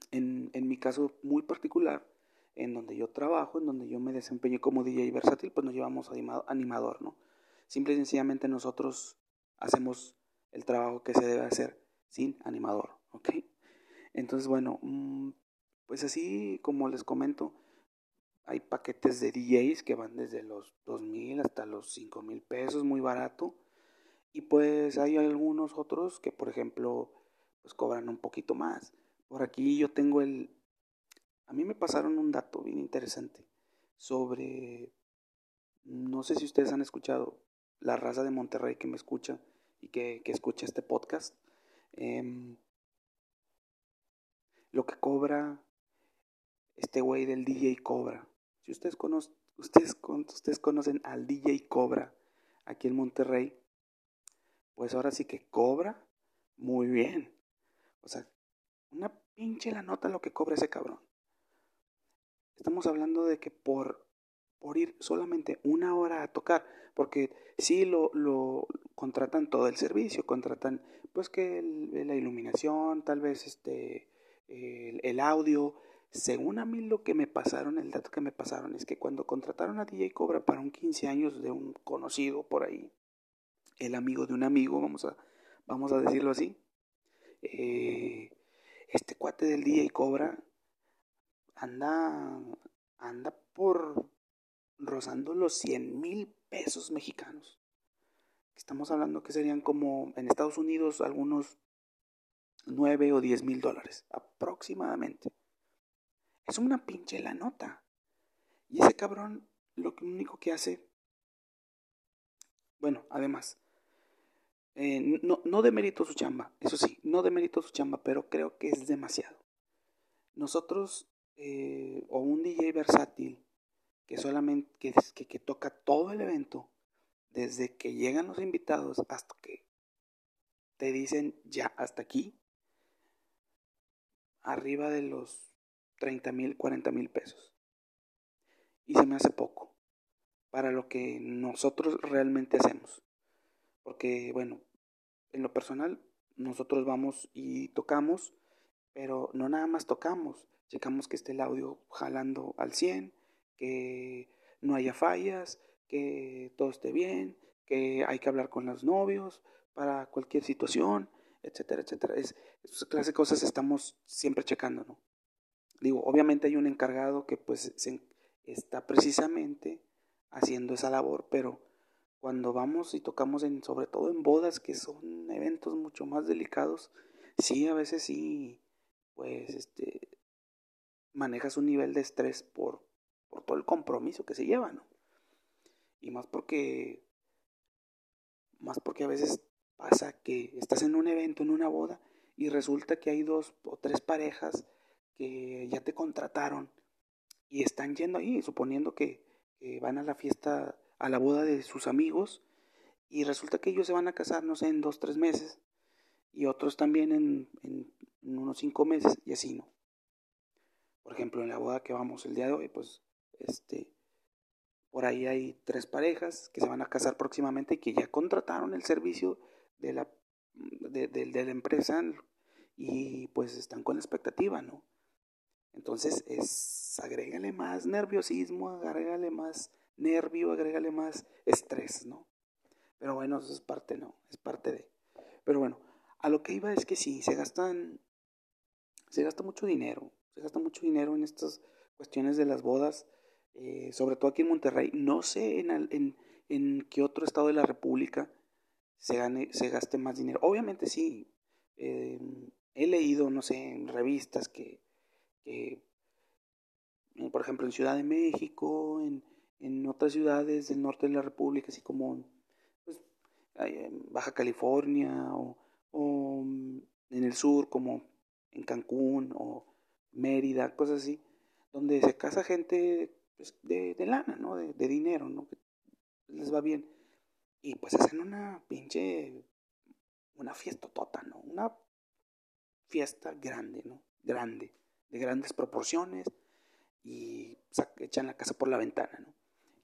en, en mi caso muy particular, en donde yo trabajo, en donde yo me desempeño como DJ versátil, pues nos llevamos animador, ¿no? Simple y sencillamente nosotros hacemos el trabajo que se debe hacer sin animador, ¿ok? Entonces, bueno, mm, pues así como les comento, hay paquetes de DJs que van desde los 2.000 hasta los 5.000 pesos, muy barato. Y pues hay algunos otros que, por ejemplo, pues cobran un poquito más. Por aquí yo tengo el, a mí me pasaron un dato bien interesante sobre, no sé si ustedes han escuchado, la raza de Monterrey que me escucha y que, escucha este podcast. Em, lo que cobra este güey del DJ Cobra. Si ustedes, ustedes, ustedes conocen al DJ Cobra aquí en Monterrey, pues ahora sí que cobra muy bien. O sea, una pinche la nota lo que cobra ese cabrón. Estamos hablando de que por, por ir solamente una hora a tocar, porque sí lo, lo contratan todo el servicio, contratan pues que la iluminación, tal vez este, el, audio, Según a mí lo que me pasaron, el dato que me pasaron es que cuando contrataron a DJ Cobra para un 15 años de un conocido por ahí, el amigo de un amigo, vamos a, vamos a decirlo así, eh, este cuate del DJ Cobra anda, anda por rozando los 100 mil pesos mexicanos. Estamos hablando que serían como en Estados Unidos algunos 9 o 10 mil dólares aproximadamente. Es una pinche la nota. Y ese cabrón lo único que hace, bueno, además, eh, no, no demerito su chamba, eso sí, no demerito su chamba, pero creo que es demasiado. Nosotros, eh, o un DJ versátil, que solamente, que, que toca todo el evento, desde que llegan los invitados hasta que te dicen ya hasta aquí, arriba de los 30 mil, 40 mil pesos. Y se me hace poco para lo que nosotros realmente hacemos. Porque, bueno, en lo personal, nosotros vamos y tocamos, pero no nada más tocamos, checamos que esté el audio jalando al 100, que no haya fallas, que todo esté bien, que hay que hablar con los novios para cualquier situación, etcétera, etcétera. Es, esas clase de cosas estamos siempre checando, ¿no? Digo, obviamente hay un encargado que pues está precisamente haciendo esa labor, pero cuando vamos y tocamos en, sobre todo en bodas, que son eventos mucho más delicados, sí, a veces sí, pues, este, manejas un nivel de estrés por, por todo el compromiso que se lleva, ¿no? Y más porque, más porque a veces pasa que estás en un evento, en una boda, y resulta que hay dos o tres parejas que ya te contrataron y están yendo ahí, suponiendo que, van a la fiesta, a la boda de sus amigos, y resulta que ellos se van a casar, no sé, en dos, tres meses, y otros también en, en, unos cinco meses, y así, ¿no? Por ejemplo, en la boda que vamos el día de hoy, pues, este, por ahí hay tres parejas que se van a casar próximamente y que ya contrataron el servicio de la, de, de, la empresa y pues están con la expectativa, ¿no? Entonces es, agrégale más nerviosismo, agrégale más nervio, agrégale más estrés, ¿no? Pero bueno, eso es parte, ¿no? Es parte de. Pero bueno, a lo que iba es que sí, se gastan, se gasta mucho dinero, se gasta mucho dinero en estas cuestiones de las bodas, eh, sobre todo aquí en Monterrey. No sé en, en, en qué otro estado de la República se, gane, se gaste más dinero. Obviamente sí, eh, he leído, no sé, en revistas que eh, por ejemplo, en Ciudad de México, en, en, otras ciudades del norte de la República, así como pues, en Baja California o, o, en el sur, como en Cancún o Mérida, cosas así, donde se casa gente pues, de, lana, ¿no? De, dinero, ¿no? Les va bien. Y pues hacen una pinche, una fiesta tota, ¿no? Una fiesta grande, ¿no? Grande de grandes proporciones y echan la casa por la ventana, ¿no?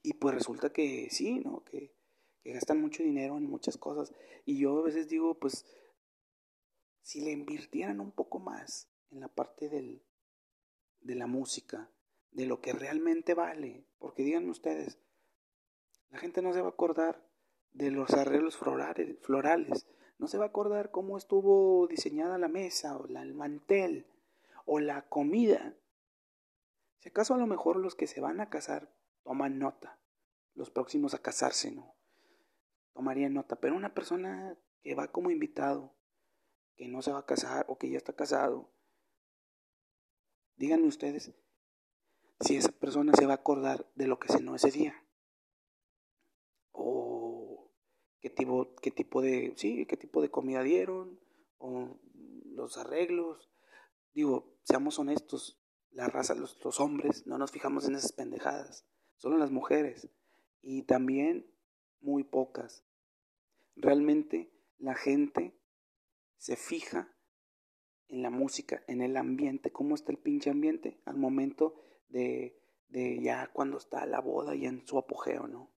Y pues resulta que sí, ¿no? Que, que gastan mucho dinero en muchas cosas. Y yo a veces digo, pues, si le invirtieran un poco más en la parte del, de la música, de lo que realmente vale, porque díganme ustedes, la gente no se va a acordar de los arreglos florales, no se va a acordar cómo estuvo diseñada la mesa o el mantel, o la comida. Si acaso a lo mejor los que se van a casar toman nota, los próximos a casarse, ¿no? Tomarían nota, pero una persona que va como invitado, que no se va a casar o que ya está casado, díganme ustedes si esa persona se va a acordar de lo que cenó ese día. O qué tipo, qué tipo de, sí, qué tipo de comida dieron, o los arreglos, Digo, seamos honestos, la raza, los, los hombres, no nos fijamos en esas pendejadas, solo las mujeres, y también muy pocas. Realmente la gente se fija en la música, en el ambiente, cómo está el pinche ambiente al momento de, de ya cuando está la boda y en su apogeo, ¿no?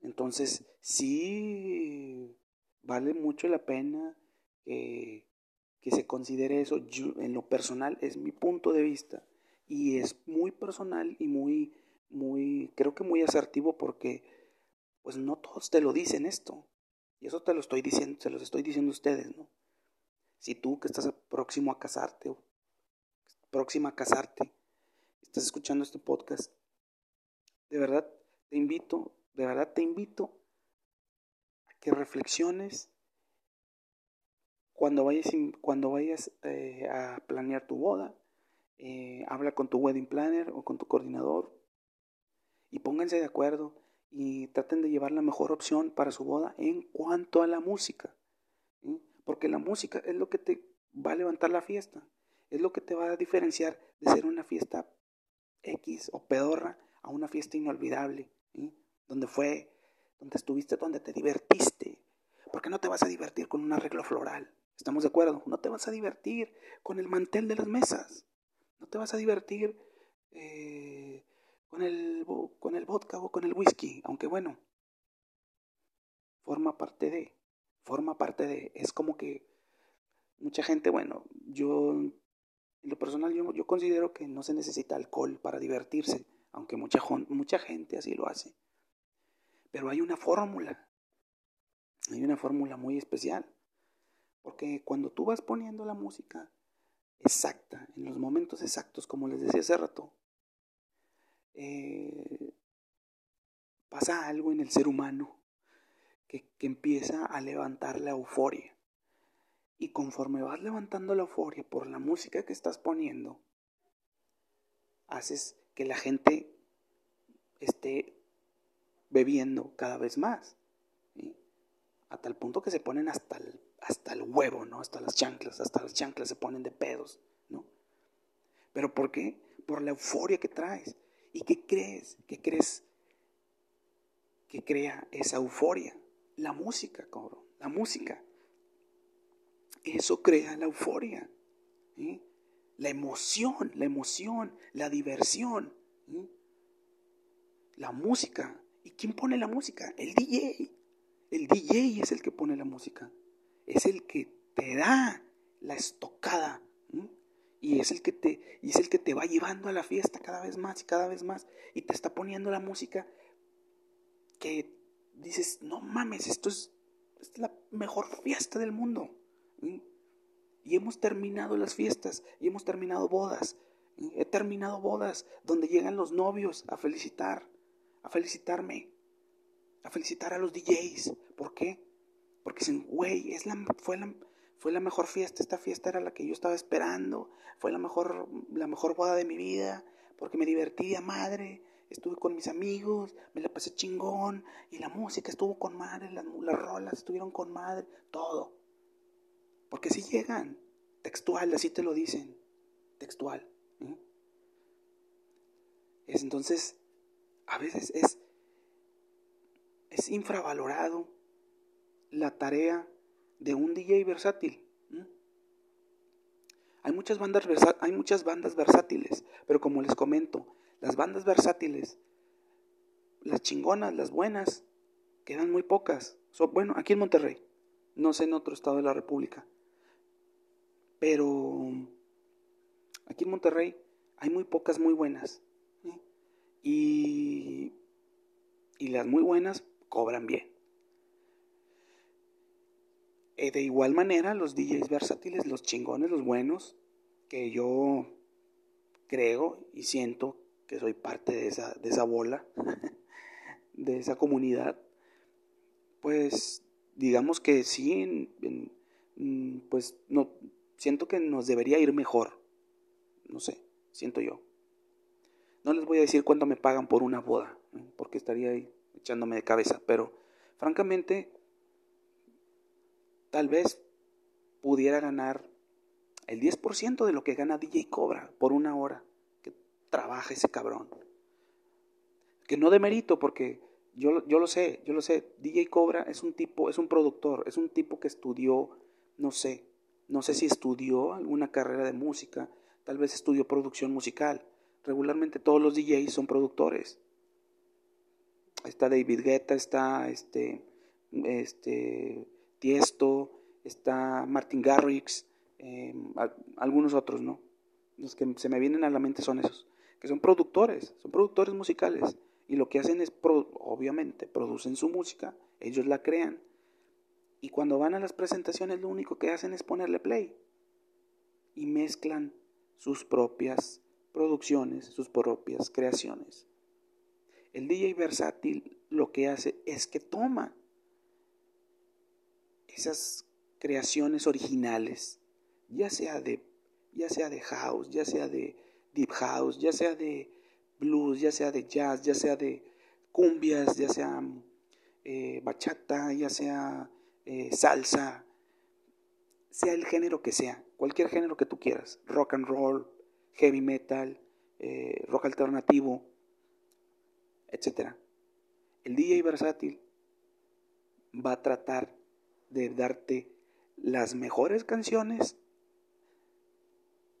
Entonces, sí vale mucho la pena que que se considere eso, en lo personal es mi punto de vista y es muy personal y muy, muy, creo que muy asertivo porque pues no todos te lo dicen esto. Y eso te lo estoy diciendo, se los estoy diciendo a ustedes, ¿no? Si tú que estás próximo a casarte próxima a casarte, estás escuchando este podcast, de verdad te invito, de verdad te invito a que reflexiones cuando vayas, cuando vayas eh, a planear tu boda, eh, habla con tu wedding planner o con tu coordinador y pónganse de acuerdo y traten de llevar la mejor opción para su boda en cuanto a la música. Porque la música es lo que te va a levantar la fiesta, es lo que te va a diferenciar de ser una fiesta X o pedorra a una fiesta inolvidable, donde fue, donde estuviste, donde te divertiste. Porque no te vas a divertir con un arreglo floral, ¿estamos de acuerdo? No te vas a divertir con el mantel de las mesas, no te vas a divertir eh, con, el, con el vodka o con el whisky, aunque bueno, forma parte de, forma parte de, es como que mucha gente, bueno, yo en lo personal yo, yo considero que no se necesita alcohol para divertirse, aunque mucha, mucha gente así lo hace. Pero hay una fórmula, hay una fórmula muy especial, porque cuando tú vas poniendo la música exacta, en los momentos exactos, como les decía hace rato, eh, pasa algo en el ser humano que, que empieza a levantar la euforia. Y conforme vas levantando la euforia por la música que estás poniendo, haces que la gente esté bebiendo cada vez más. A tal punto que se ponen hasta el, hasta el huevo, ¿no? Hasta las chanclas, hasta las chanclas se ponen de pedos, ¿no? ¿Pero por qué? Por la euforia que traes. ¿Y qué crees? ¿Qué crees que crea esa euforia? La música, cabrón. La música. Eso crea la euforia. La emoción, la emoción, la diversión. La música. ¿Y quién pone la música? El DJ. El DJ es el que pone la música. Es el que te da la estocada. Y es el que te y es el que te va llevando a la fiesta cada vez más y cada vez más y te está poniendo la música que dices, "No mames, esto es, la mejor fiesta del mundo." Y hemos terminado las fiestas, y hemos terminado bodas. He terminado bodas donde llegan los novios a felicitar, a felicitarme, a felicitar a los DJs. ¿Por qué? Porque dicen, güey, es la, fue, la, fue la mejor fiesta, esta fiesta era la que yo estaba esperando, fue la mejor, la mejor boda de mi vida, porque me divertí a madre, estuve con mis amigos, me la pasé chingón, y la música estuvo con madre, las, las rolas estuvieron con madre, todo. Porque si llegan, textual, así te lo dicen, textual. Es, entonces, a veces es, es infravalorado la tarea de un DJ versátil. Hay muchas, bandas hay muchas bandas versátiles, pero como les comento, las bandas versátiles, las chingonas, las buenas, quedan muy pocas. bueno, aquí en Monterrey, no sé en otro estado de la República. Pero aquí en Monterrey hay muy pocas muy buenas. Y, y las muy buenas cobran bien. Eh, de igual manera, los DJs versátiles, los chingones, los buenos, que yo creo y siento que soy parte de esa, de esa bola, de esa comunidad, pues digamos que sí, pues no, siento que nos debería ir mejor. No sé, siento yo. No les voy a decir cuánto me pagan por una boda, porque estaría ahí echándome de cabeza, pero francamente, tal vez pudiera ganar el 10% de lo que gana DJ Cobra por una hora que trabaja ese cabrón. Que no de mérito, porque yo, yo lo sé, yo lo sé. DJ Cobra es un tipo, es un productor, es un tipo que estudió, no sé, no sé si estudió alguna carrera de música, tal vez estudió producción musical. Regularmente todos los DJs son productores. Está David Guetta, está este, este Tiesto, está Martin Garrix, eh, algunos otros, ¿no? Los que se me vienen a la mente son esos, que son productores, son productores musicales. Y lo que hacen es, obviamente, producen su música, ellos la crean. Y cuando van a las presentaciones lo único que hacen es ponerle play. Y mezclan sus propias producciones, sus propias creaciones. El DJ versátil lo que hace es que toma esas creaciones originales, ya sea de ya sea de house, ya sea de deep house, ya sea de blues, ya sea de jazz, ya sea de cumbias, ya sea eh, bachata, ya sea eh, salsa, sea el género que sea, cualquier género que tú quieras, rock and roll, heavy metal, eh, rock alternativo, etc. El DJ versátil va a tratar de darte las mejores canciones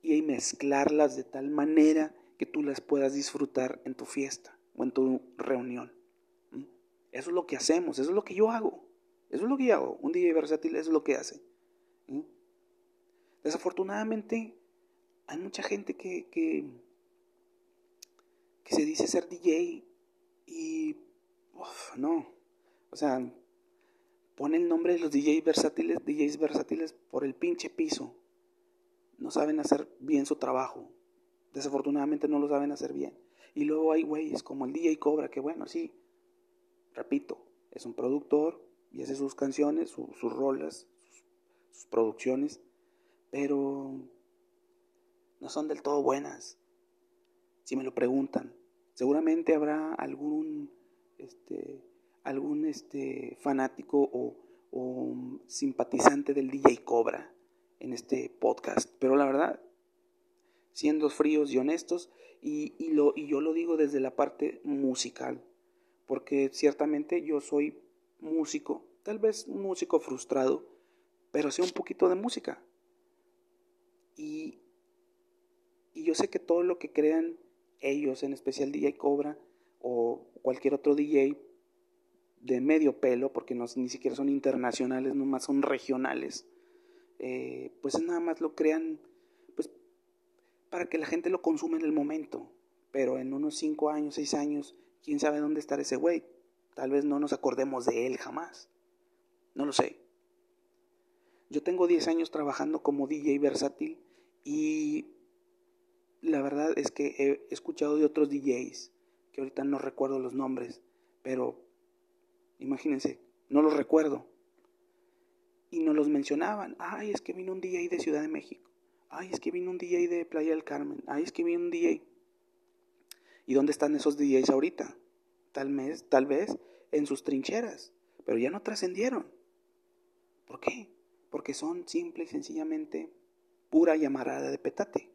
y mezclarlas de tal manera que tú las puedas disfrutar en tu fiesta o en tu reunión. ¿Mm? Eso es lo que hacemos, eso es lo que yo hago. Eso es lo que yo hago. Un DJ versátil es lo que hace. Desafortunadamente, hay mucha gente que, que, se dice ser DJ y no. O sea, pone el nombre de los DJs versátiles, DJs versátiles por el pinche piso. No saben hacer bien su trabajo. Desafortunadamente no lo saben hacer bien. Y luego hay güeyes como el DJ Cobra, que bueno, sí, repito, es un productor y hace sus canciones, sus rolas, sus, producciones, pero no son del todo buenas. Si me lo preguntan, seguramente habrá algún, este, algún este, fanático o, o simpatizante del DJ Cobra en este podcast, pero la verdad siendo fríos y honestos, y, lo, y yo lo digo desde la parte musical, porque ciertamente yo soy músico, tal vez un músico frustrado, pero sé un poquito de música. Y, y yo sé que todo lo que crean ellos, en especial DJ Cobra o cualquier otro DJ de medio pelo, porque no, ni siquiera son internacionales, nomás son regionales, eh, pues nada más lo crean para que la gente lo consuma en el momento. Pero en unos 5 años, 6 años, quién sabe dónde estará ese güey. Tal vez no nos acordemos de él jamás. No lo sé. Yo tengo 10 años trabajando como DJ versátil y la verdad es que he escuchado de otros DJs, que ahorita no recuerdo los nombres, pero imagínense, no los recuerdo. Y no los mencionaban. Ay, es que vino un DJ de Ciudad de México. Ay, es que vino un DJ de Playa del Carmen. Ay, es que vino un DJ. ¿Y dónde están esos DJs ahorita? Tal vez, tal vez en sus trincheras, pero ya no trascendieron. ¿Por qué? Porque son simple y sencillamente pura llamarada de petate.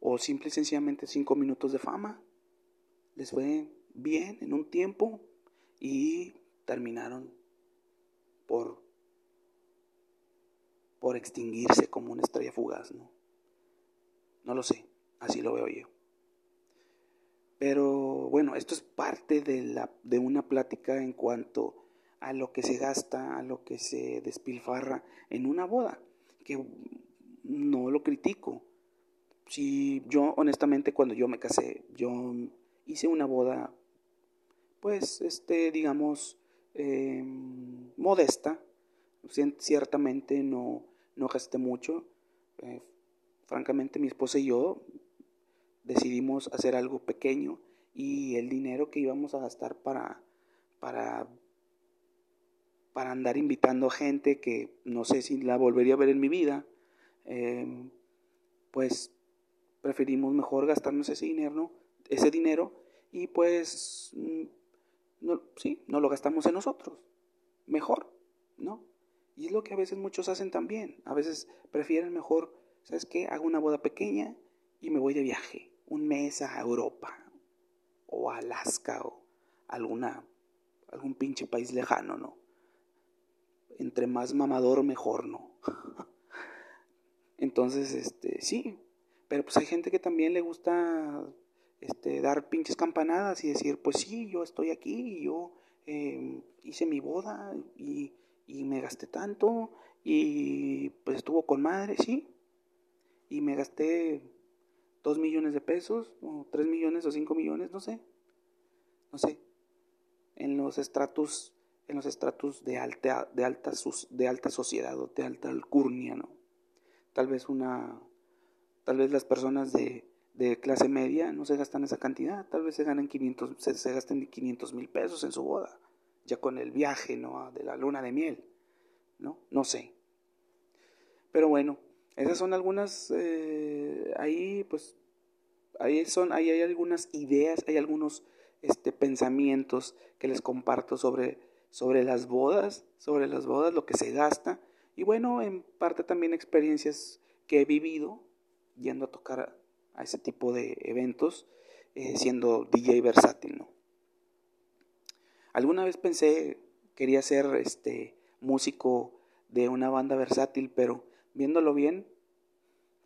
O simple y sencillamente cinco minutos de fama. Les fue bien en un tiempo y terminaron por por extinguirse como una estrella fugaz, ¿no? No lo sé, así lo veo yo. Pero bueno, esto es parte de, la, de una plática en cuanto a lo que se gasta, a lo que se despilfarra en una boda, que no lo critico. Si yo honestamente cuando yo me casé, yo hice una boda, pues, este, digamos, em, modesta, ciertamente no, no gasté mucho. Eh, francamente, mi esposa y yo decidimos hacer algo pequeño y el dinero que íbamos a gastar para, para, para andar invitando gente que no sé si la volvería a ver en mi vida, em, pues preferimos mejor gastarnos ese dinero, ese dinero y pues mm, no, sí, no lo gastamos en nosotros, mejor, ¿no? Y es lo que a veces muchos hacen también. A veces prefieren mejor, ¿sabes qué? Hago una boda pequeña y me voy de viaje. Un mes a Europa o a Alaska o alguna, algún pinche país lejano, ¿no? Entre más mamador, mejor, ¿no? Entonces, este, sí. Pero pues hay gente que también le gusta este, dar pinches campanadas y decir, pues sí, yo estoy aquí, yo eh, hice mi boda y y me gasté tanto Y pues estuvo con madre, sí. Y me gasté dos millones de pesos, o tres millones o cinco millones, no sé. No sé. En los estratos, en los estratos de alta, de alta, de alta sociedad o de alta alcurnia, ¿no? Tal vez una, tal vez las personas de, de clase media no se gastan esa cantidad, tal vez se ganan 500, se, se gasten 500 mil pesos en su boda, ya con el viaje, ¿no? De la luna de miel, ¿no? No sé. Pero bueno, esas son algunas, eh, ahí pues, ahí son, ahí hay algunas ideas, hay algunos este, pensamientos que les comparto sobre, sobre las bodas, sobre las bodas, lo que se gasta, y bueno, en parte también experiencias que he vivido yendo a tocar a ese tipo de eventos, eh, siendo DJ versátil, ¿no? Alguna vez pensé, quería ser este, músico de una banda versátil, pero viéndolo bien,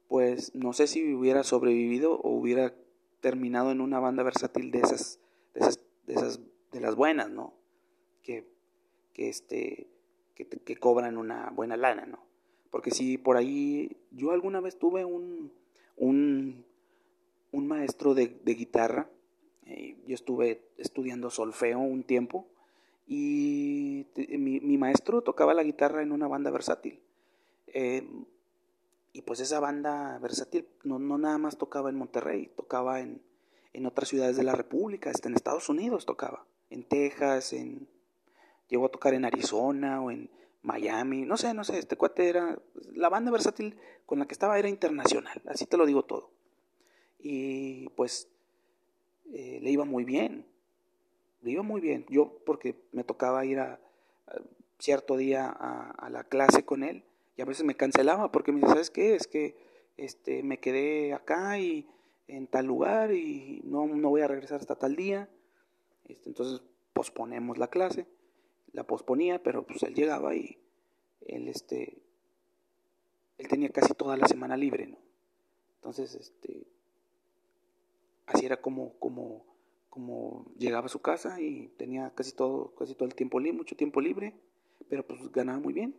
pues no sé si hubiera sobrevivido o hubiera terminado en una banda versátil de esas, de esas, de, esas, de las buenas, ¿no? Que, que, este, que, cobran una buena lana, ¿no? Porque si por ahí, yo alguna vez tuve un, un, un maestro de, de guitarra, eh, yo estuve estudiando solfeo un tiempo, y mi, mi, maestro tocaba la guitarra en una banda versátil. Eh, y pues esa banda versátil no, no, nada más tocaba en Monterrey, tocaba en, en otras ciudades de la República, hasta en Estados Unidos tocaba, en Texas, en llegó a tocar en Arizona o en Miami, no sé, no sé, este cuate era, la banda versátil con la que estaba era internacional, así te lo digo todo. Y pues eh, le iba muy bien, le iba muy bien. Yo, porque me tocaba ir a, cierto día a, la clase con él, y a veces me cancelaba porque me dice, ¿sabes qué? Es que este, me quedé acá y en tal lugar y no, no voy a regresar hasta tal día. Este, entonces posponemos la clase la posponía, pero pues él llegaba y él este él tenía casi toda la semana libre, ¿no? Entonces, este así era como como como llegaba a su casa y tenía casi todo casi todo el tiempo libre, mucho tiempo libre, pero pues ganaba muy bien.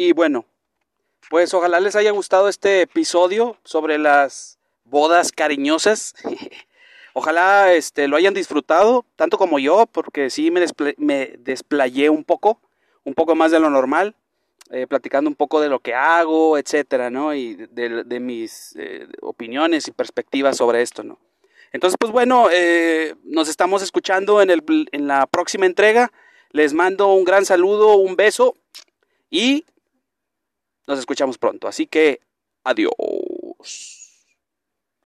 Y bueno, pues ojalá les haya gustado este episodio sobre las bodas cariñosas. Ojalá este, lo hayan disfrutado, tanto como yo, porque sí me, despl me desplayé un poco, un poco más de lo normal, eh, platicando un poco de lo que hago, etcétera, ¿no? Y de, de mis eh, opiniones y perspectivas sobre esto, ¿no? Entonces, pues bueno, eh, nos estamos escuchando en, el, en la próxima entrega. Les mando un gran saludo, un beso y nos escuchamos pronto. Así que, adiós.